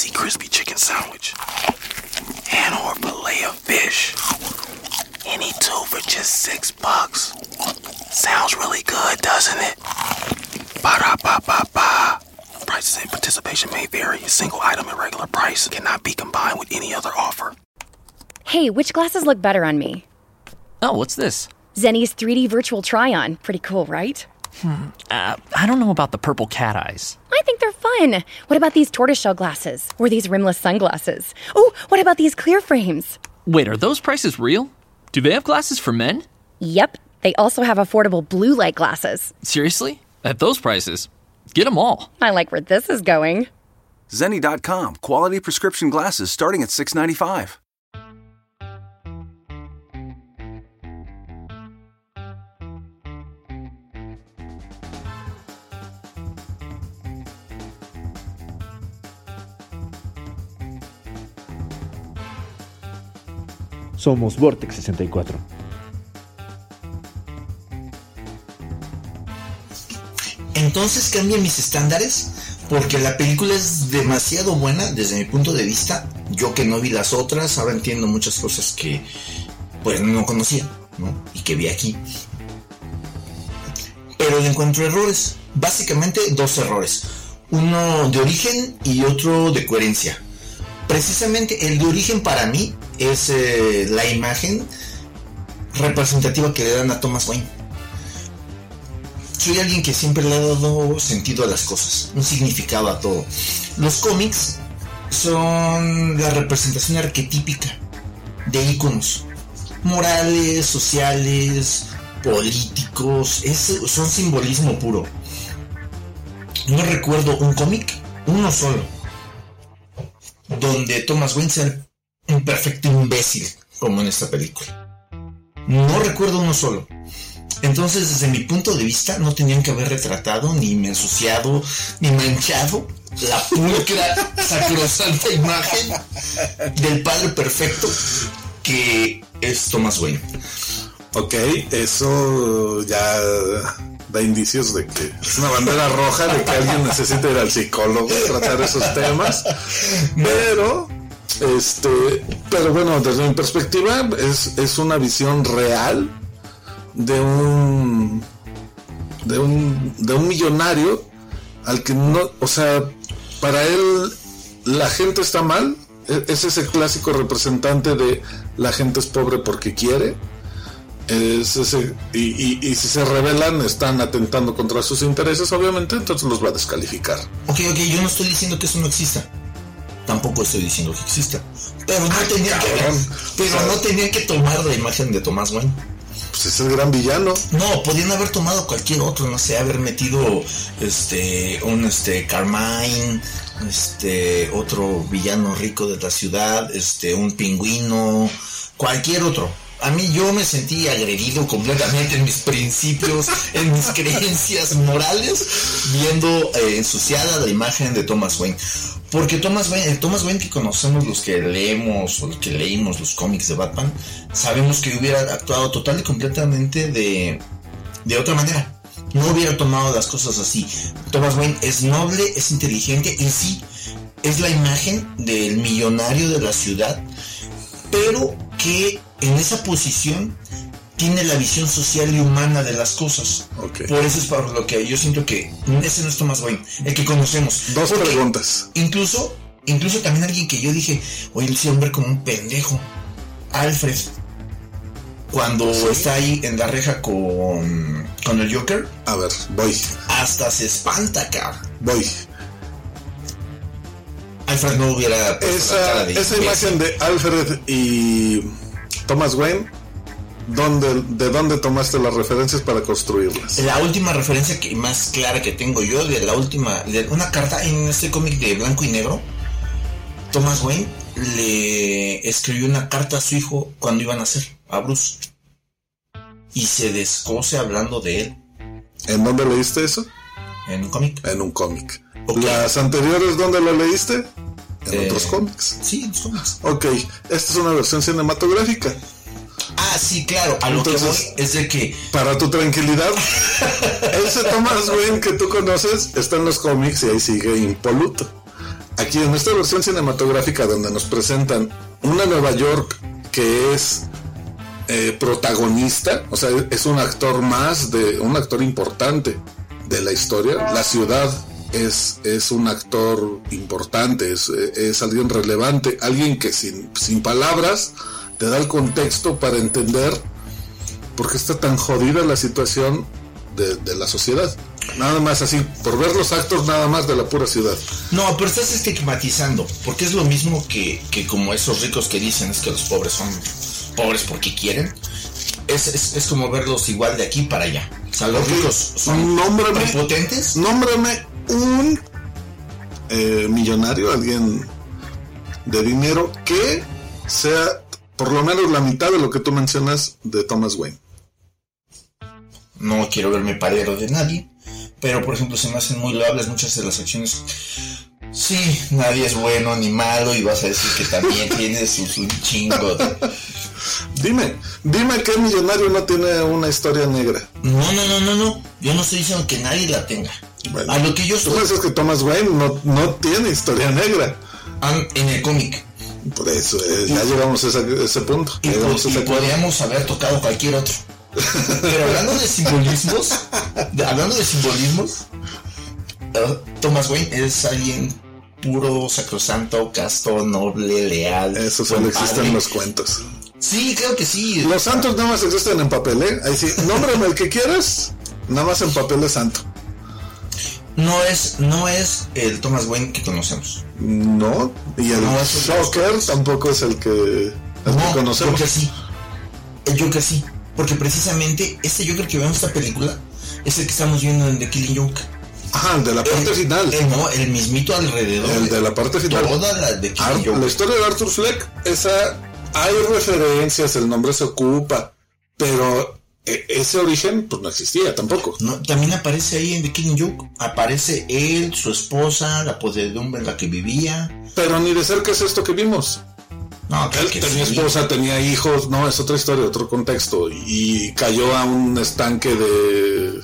spicy crispy chicken sandwich and or fillet of fish. Any two for just six bucks. Sounds really good, doesn't it? Ba da ba ba ba. Prices and participation may vary. A single item at regular price cannot be combined with any other offer. Hey, which glasses look better on me? Oh, what's this? Zenny's 3D virtual try on. Pretty cool, right? Uh, I don't know about the purple cat eyes. I think they're fun. What about these tortoiseshell glasses? Or these rimless sunglasses? Oh, what about these clear frames? Wait, are those prices real? Do they have glasses for men? Yep, they also have affordable blue light glasses. Seriously? At those prices? Get them all. I like where this is going. Zenny.com, quality prescription glasses starting at $6.95. Somos Vortex 64. Entonces cambien mis estándares porque la película es demasiado buena desde mi punto de vista. Yo que no vi las otras, ahora entiendo muchas cosas que pues no conocía, ¿no? Y que vi aquí. Pero le encuentro errores. Básicamente dos errores. Uno de origen y otro de coherencia. Precisamente el de origen para mí es eh, la imagen representativa que le dan a Thomas Wayne soy alguien que siempre le ha dado sentido a las cosas, un significado a todo. Los cómics son la representación arquetípica de íconos morales, sociales, políticos, es, son simbolismo puro. No recuerdo un cómic, uno solo, donde Thomas Wayne sea un perfecto imbécil, como en esta película. No recuerdo uno solo. Entonces, desde mi punto de vista, no tenían que haber retratado, ni ensuciado, ni manchado la pulcra, sacrosanta imagen del padre perfecto que es Thomas Wayne. Ok, eso ya da indicios de que es una bandera roja de que alguien necesita ir al psicólogo tratar esos temas. Pero, este, pero bueno, desde mi perspectiva, es, es una visión real de un de un de un millonario al que no, o sea, para él la gente está mal, e, es ese clásico representante de la gente es pobre porque quiere. Es ese, y, y, si se rebelan están atentando contra sus intereses, obviamente, entonces los va a descalificar. Ok, ok, yo no estoy diciendo que eso no exista. Tampoco estoy diciendo que exista. Pero no tenía que, pero no tenía que tomar la imagen de Tomás Wayne pues es el gran villano. No, podían haber tomado cualquier otro, no sé, haber metido este un este Carmine, este otro villano rico de la ciudad, este un pingüino, cualquier otro. A mí yo me sentí agredido completamente en mis principios, en mis creencias morales, viendo eh, ensuciada la imagen de Thomas Wayne. Porque Thomas Wayne, el Thomas Wayne que conocemos los que leemos o los que leímos los cómics de Batman, sabemos que hubiera actuado total y completamente de, de otra manera. No hubiera tomado las cosas así. Thomas Wayne es noble, es inteligente y sí, es la imagen del millonario de la ciudad, pero que en esa posición tiene la visión social y humana de las cosas. Por eso es por lo que yo siento que ese no es Thomas Wayne, el que conocemos. Dos preguntas. Incluso, incluso también alguien que yo dije, oye, ese hombre como un pendejo. Alfred. Cuando está ahí en la reja con, con el Joker. A ver, voy. Hasta se espanta, cabrón. Voy. Alfred no hubiera esa, esa imagen de Alfred y Thomas Wayne ¿Dónde, ¿De dónde tomaste las referencias para construirlas? La última referencia que más clara que tengo yo, de la última, de una carta en este cómic de blanco y negro, Thomas Wayne le escribió una carta a su hijo cuando iban a nacer, a Bruce. Y se descose hablando de él. ¿En dónde leíste eso? En un cómic. En un cómic. ¿Las anteriores dónde lo leíste? En Eh, otros cómics. Sí, en los cómics. Ok, esta es una versión cinematográfica. Ah, sí, claro. A lo que voy es de que. Para tu tranquilidad, ese Thomas Wayne que tú conoces está en los cómics y ahí sigue impoluto. aquí en esta versión cinematográfica donde nos presentan una Nueva York que es eh, protagonista, o sea, es un actor más de un actor importante de la historia. La ciudad es, es un actor importante, es, es alguien relevante, alguien que sin, sin palabras te da el contexto para entender por qué está tan jodida la situación de, de la sociedad. Nada más así, por ver los actos nada más de la pura ciudad. No, pero estás estigmatizando, porque es lo mismo que, que como esos ricos que dicen es que los pobres son pobres porque quieren. Es, es, es como verlos igual de aquí para allá. O sea, los ricos son Nómbrame, prepotentes. nómbrame un eh, millonario, alguien de dinero que sea por lo menos la mitad de lo que tú mencionas de Thomas Wayne. No quiero verme paredero de nadie, pero por ejemplo se me hacen muy loables muchas de las acciones. Sí, nadie es bueno ni malo y vas a decir que también tienes un, un chingo de... Dime, dime qué millonario no tiene una historia negra. No, no, no, no, no. Yo no estoy diciendo que nadie la tenga. Bueno, a lo que yo Tú estoy piensas que Thomas Wayne no, no tiene historia negra. an- en el cómic. Por eso, eh, ya llegamos a ese, a ese punto. Y, y podríamos haber tocado cualquier otro. Pero hablando de simbolismos, de- hablando de simbolismos, eh, Thomas Wayne es alguien puro, sacrosanto, casto, noble, leal. Eso solo existe en los cuentos. Sí, creo que sí. Los santos nada más existen en papel, ¿eh? Ahí sí, nómbrame el que quieras, nada más en papel de santo. No es, no es el Thomas Wayne que conocemos. No, y el No, es Joker tampoco es el que, el que No, conocemos. Joker sí. El Joker sí. Porque precisamente este Joker que vemos en esta película es el que estamos viendo en The Killing Joke. Ajá, el de la parte El- final. el- no, el mismito alrededor. El de la parte final. Toda la de Killing Joke. la historia de Arthur Fleck, esa hay referencias, el nombre se ocupa, pero e- ese origen pues no existía tampoco. No, también aparece ahí en The Killing Joke. Aparece él, su esposa, la podredumbre en la que vivía. Pero ni de cerca es esto que vimos. No, Él que tenía sí. esposa, tenía hijos, no, es otra historia, otro contexto. Y cayó a un estanque de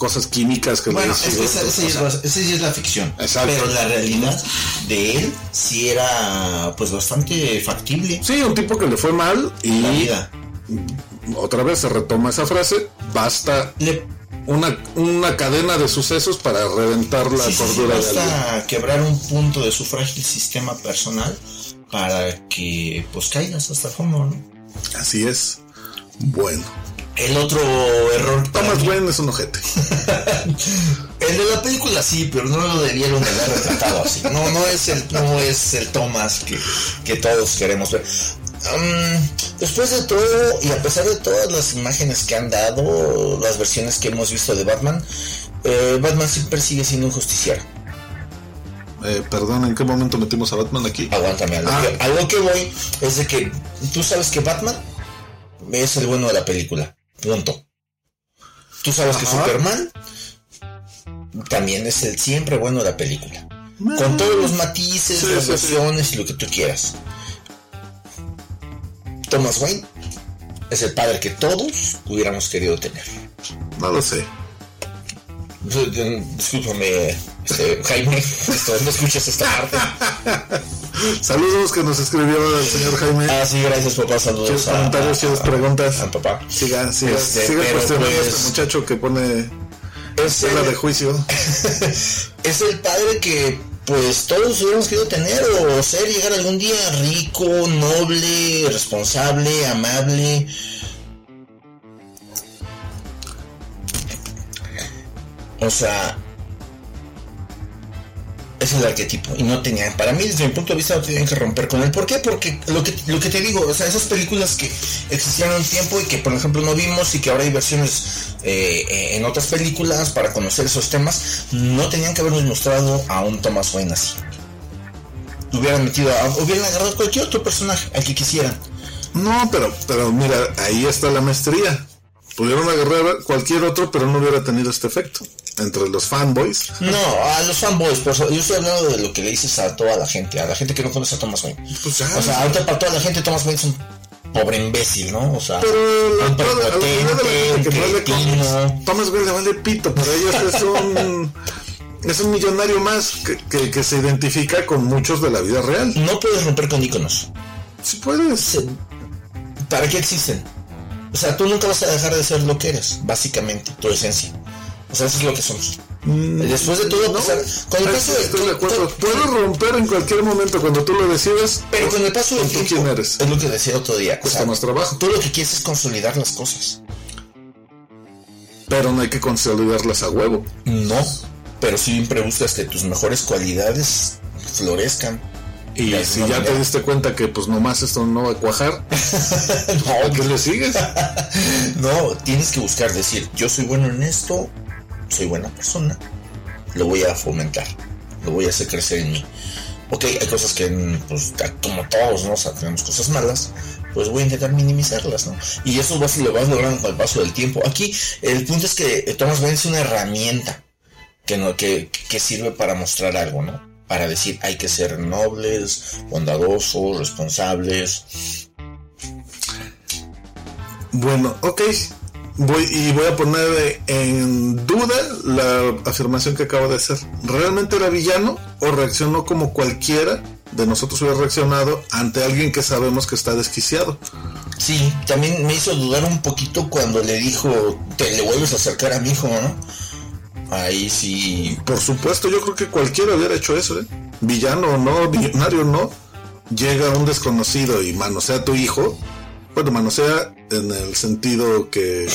cosas químicas que Bueno, es esa, esa ya es la- esa ya es la ficción. Exacto. Pero la realidad de él sí era pues bastante factible. Sí, un tipo que le fue mal en la y vida. otra vez se retoma esa frase, basta Le una, una cadena de sucesos para reventar la Sí, sí, sí, cordura de alguien. basta quebrar un punto de su frágil sistema personal para que pues caigas hasta el fondo, ¿no? Así es. Bueno, El otro error Thomas Wayne es un ojete. el de la película sí, pero no lo debieron de haber retratado así. No, no es el, no es el Thomas que, que todos queremos ver. Después de todo, y a pesar de todas las imágenes que han dado, las versiones que hemos visto de Batman, eh, Batman siempre sigue siendo un justiciero. Eh, perdón, ¿en qué momento metimos a Batman aquí? Aguántame, a lo, Ah. que, a lo que voy es de que tú sabes que Batman es el bueno de la película. Punto. Tú sabes que. Superman también es el siempre bueno de la película. Con todos los matices, Sí, las sí, sí. versiones y lo que tú quieras. Thomas Wayne es el padre que todos hubiéramos querido tener. No lo sé. Discúlpame, este, Jaime, esto, no escuchas esta parte. Saludos que nos escribió el señor Jaime. Ah, sí, gracias papá, saludos. ¿Quieres a- comentarios, a- preguntas? a papá. Siga, siga, Este, siga cuestionando a pues- este muchacho que pone Es el, de juicio. es el padre que pues todos hubiéramos querido tener o ser, llegar algún día rico, noble, responsable, amable. O sea, es el arquetipo y no tenían, para mí desde mi punto de vista no tenían que romper con él. ¿Por qué? Porque lo que, lo que te digo, o sea, esas películas que existían un tiempo y que por ejemplo no vimos y que ahora hay versiones eh, eh, en otras películas para conocer esos temas, no tenían que habernos mostrado a un Thomas Wayne así. Hubieran metido, a, hubieran agarrado cualquier otro personaje al que quisieran. No, pero, pero mira, ahí está la maestría. Pudieron agarrar cualquier otro, pero no hubiera tenido este efecto. Entre los fanboys. No, a los fanboys, por eso, yo estoy hablando de lo que le dices a toda la gente, a la gente que no conoce a Thomas Wayne. Pues ya. O sea, ahorita para toda la gente Thomas Wayne es un pobre imbécil, ¿no? O sea, pero la, un prepotente, Thomas Wayne le vale pito. Para ellos es un. es un millonario más que, que- que se identifica con muchos de la vida real. No puedes romper con iconos. Si puedes. ¿Para qué existen? O sea, tú nunca vas a dejar de ser lo que eres, básicamente, tu esencia. O sea, eso es lo que somos. Después de todo, Mm, No, pasar, con el paso estoy de acuerdo. con- Puedo romper en cualquier momento cuando tú lo decides. Pero con el paso del ¿Tú tiempo, quién eres? es lo que decía otro día. o Cuesta sea, más trabajo. Tú lo que quieres es consolidar las cosas. Pero no hay que consolidarlas a huevo. No, pero siempre buscas que tus mejores cualidades florezcan. Y si ya te diste cuenta que pues nomás esto no va a cuajar, no, ¿qué le sigues? no, tienes que buscar decir, yo soy bueno en esto, soy buena persona, lo voy a fomentar, lo voy a hacer crecer en mí. Ok, hay cosas que, pues, como todos, ¿no? O sea, tenemos cosas malas, pues voy a intentar minimizarlas, ¿no? Y eso vas, lo vas logrando con el paso del tiempo. Aquí, el punto es que eh, Thomas Wayne es una herramienta que, no, que, que sirve para mostrar algo, ¿no? Para decir, hay que ser nobles, bondadosos, responsables. Bueno, ok. Voy, y voy a poner en duda la afirmación que acabo de hacer. ¿Realmente era villano o reaccionó como cualquiera de nosotros hubiera reaccionado ante alguien que sabemos que está desquiciado? Sí, también me hizo dudar un poquito cuando le dijo, te le vuelves a acercar a mi hijo, ¿no? Ahí sí. Por supuesto, yo creo que cualquiera hubiera hecho eso, ¿eh? Villano o no, millonario o no, llega un desconocido y manosea a tu hijo. Bueno, manosea en el sentido que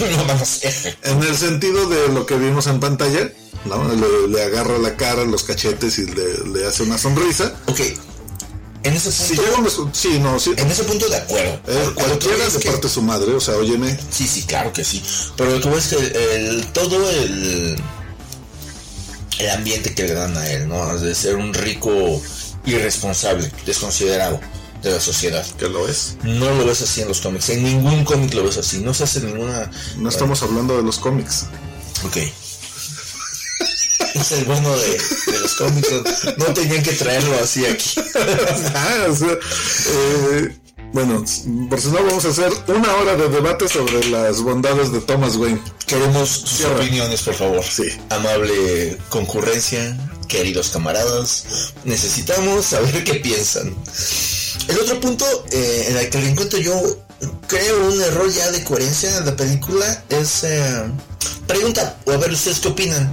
No vamos a En el sentido de lo que vimos en pantalla, ¿no? Le, le agarra la cara, los cachetes y le, le hace una sonrisa. Ok. En ese punto. sí, no, sí. En ese punto de acuerdo. Eh, cualquiera de que- parte de su madre, o sea, óyeme. Sí, sí, claro que sí. Pero lo que es que el, el- todo el, el ambiente que le dan a él, ¿no? De ser un rico irresponsable, desconsiderado de la sociedad. Que lo es. No lo ves así en los cómics. En ningún cómic lo ves así. No se hace ninguna. No estamos hablando de los cómics. Ok. Es el bueno de, de los cómics. No, no tenían que traerlo así aquí. Ah, o sea, eh, bueno, por si no vamos a hacer una hora de debate sobre las bondades de Thomas Wayne. Queremos sus Cierra. opiniones, por favor. Sí. Amable concurrencia, queridos camaradas, necesitamos saber qué piensan. El otro punto eh, en el que le encuentro yo creo un error ya de coherencia en la película es eh, pregunta o a ver ustedes qué opinan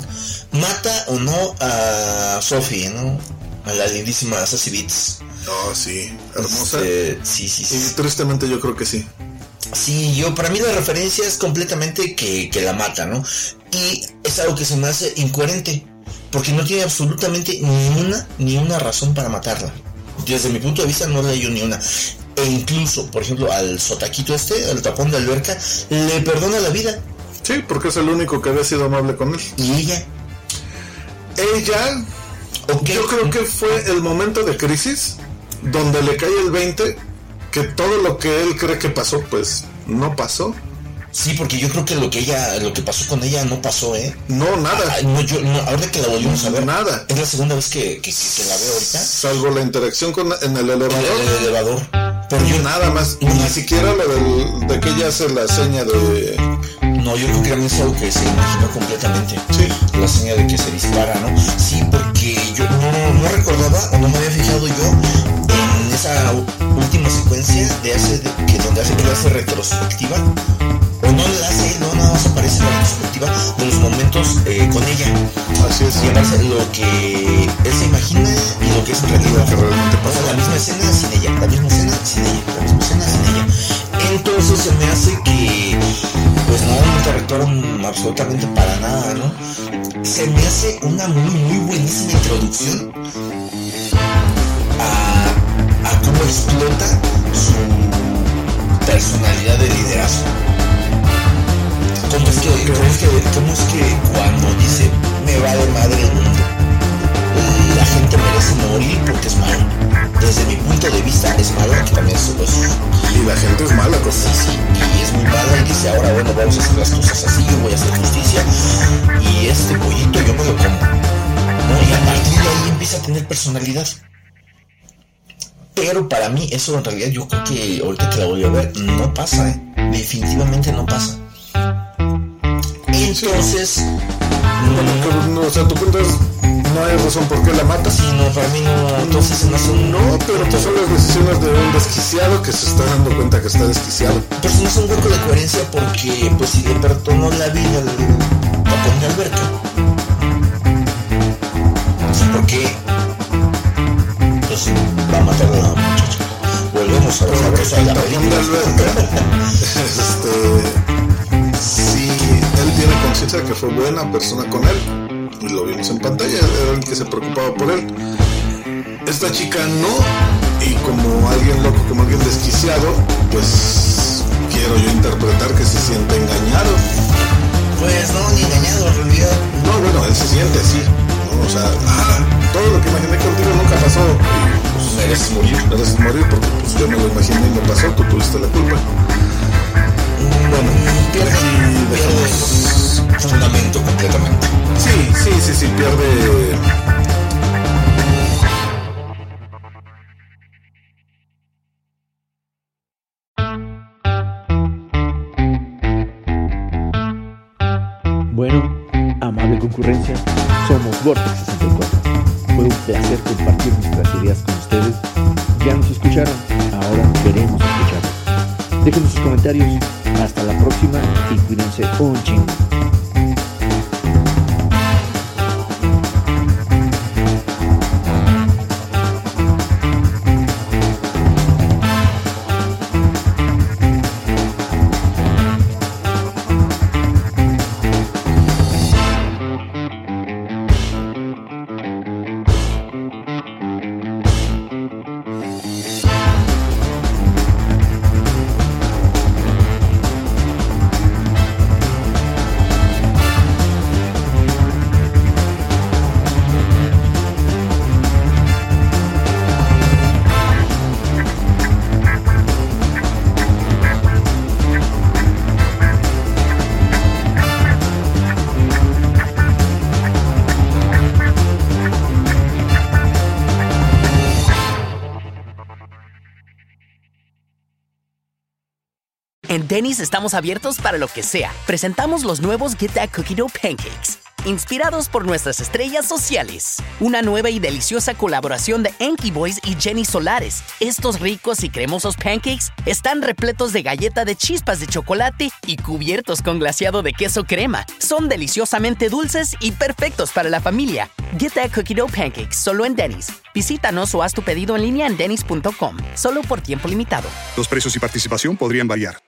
mata o no a Sophie no a la lindísima Sassy Beats No, sí, hermosa. Este, sí sí Y sí tristemente yo creo que sí. Sí, yo para mí la referencia es completamente que, que la mata, ¿no? Y es algo que se me hace incoherente, porque no tiene absolutamente ni una, ni una razón para matarla. Desde mi punto de vista no le yo ni una. E incluso, por ejemplo, al sotaquito este, al tapón de alberca, le perdona la vida. Sí, porque es el único que había sido amable con él. Y ella, Ella, yo creo que fue el momento de crisis donde le cae el 20 que todo lo que él cree que pasó, pues no pasó. sí, porque yo creo que lo que ella, lo que pasó con ella no pasó, ¿eh? No, nada. Ay, no, yo, no, ahora que la volvimos a ver, Nada. es la segunda vez que, que, que la veo ahorita. Salvo la interacción con en el elevador. En el elevador. Pero yo Nada más. Ni siquiera lo del, de que ella hace la seña de. No, yo creo que también es algo que se imaginó completamente. Sí. La señal de que se dispara, ¿no? Sí, porque yo no, no recordaba o no me había fijado yo en esa última secuencia de hace, de- que donde hace que le hace retrospectiva. O no le hace, no, nada más aparece la retrospectiva de los momentos eh, con ella. Así es. Y lo que él se imagina y lo que es realidad. que realmente O sea, la misma escena sin ella, la misma escena sin ella, la misma escena sin ella. Entonces se me hace que, pues no, no te retornan absolutamente para nada, ¿no? Se me hace una muy, muy buenísima introducción a, a cómo explota su personalidad de liderazgo. ¿Cómo es que, cómo es que, cómo es que cuando dice me va de madre el mundo? Gente merece morir porque es malo. Desde mi punto de vista es malo, que también es Y la gente es mala, pues. sí, sí, y es muy mala y dice ahora bueno vamos a hacer las cosas así, yo voy a hacer justicia y este pollito yo me lo como. ¿no? Y a partir de ahí empieza a tener personalidad. Pero para mí eso en realidad yo creo que ahorita que la voy a ver no pasa, ¿eh? definitivamente no pasa. Entonces, Bueno, pero no, o sea, punto es, no hay razón por qué la matas. Sí, no, para mí no, entonces hace un... No, pero pues son las decisiones de un desquiciado que se está dando cuenta que está desquiciado. Pero se me hace un hueco de coherencia porque, pues, si le perdonó la vida al papón de Alberto, ¿por qué? Pues va a matar a la muchacha. Volvemos a ver la cosa de la Tapón película. alberca, este, si él tiene conciencia de que fue buena persona con él, en pantalla, era el que se preocupaba por él. Esta chica no, y como alguien loco, como alguien desquiciado, pues quiero yo interpretar que se siente engañado. Pues no, ni engañado, en realidad. No, bueno, él se siente así. ¿no? O sea, ah, todo lo que imaginé contigo nunca pasó. Pues, Mereces morir. mereces morir porque pues, yo me lo imaginé y no pasó, tú tuviste la culpa. Bueno, pierde, pierde fundamento completamente. Sí, sí, sí, sí, pierde. Bueno, amable concurrencia, somos Vortex 64. Fue un placer compartir nuestras ideas con ustedes. Ya nos escucharon, ahora queremos escucharlos. Déjenos sus comentarios. Hasta la próxima y cuídense un chingo. En Denny's estamos abiertos para lo que sea. Presentamos los nuevos Get That Cookie Dough Pancakes, inspirados por nuestras estrellas sociales. Una nueva y deliciosa colaboración de Enki Boys y Jenny Solares. Estos ricos y cremosos pancakes están repletos de galleta de chispas de chocolate y cubiertos con glaseado de queso crema. Son deliciosamente dulces y perfectos para la familia. Get That Cookie Dough Pancakes solo en Denny's. Visítanos o haz tu pedido en línea en denny's.com. Solo por tiempo limitado. Los precios y participación podrían variar.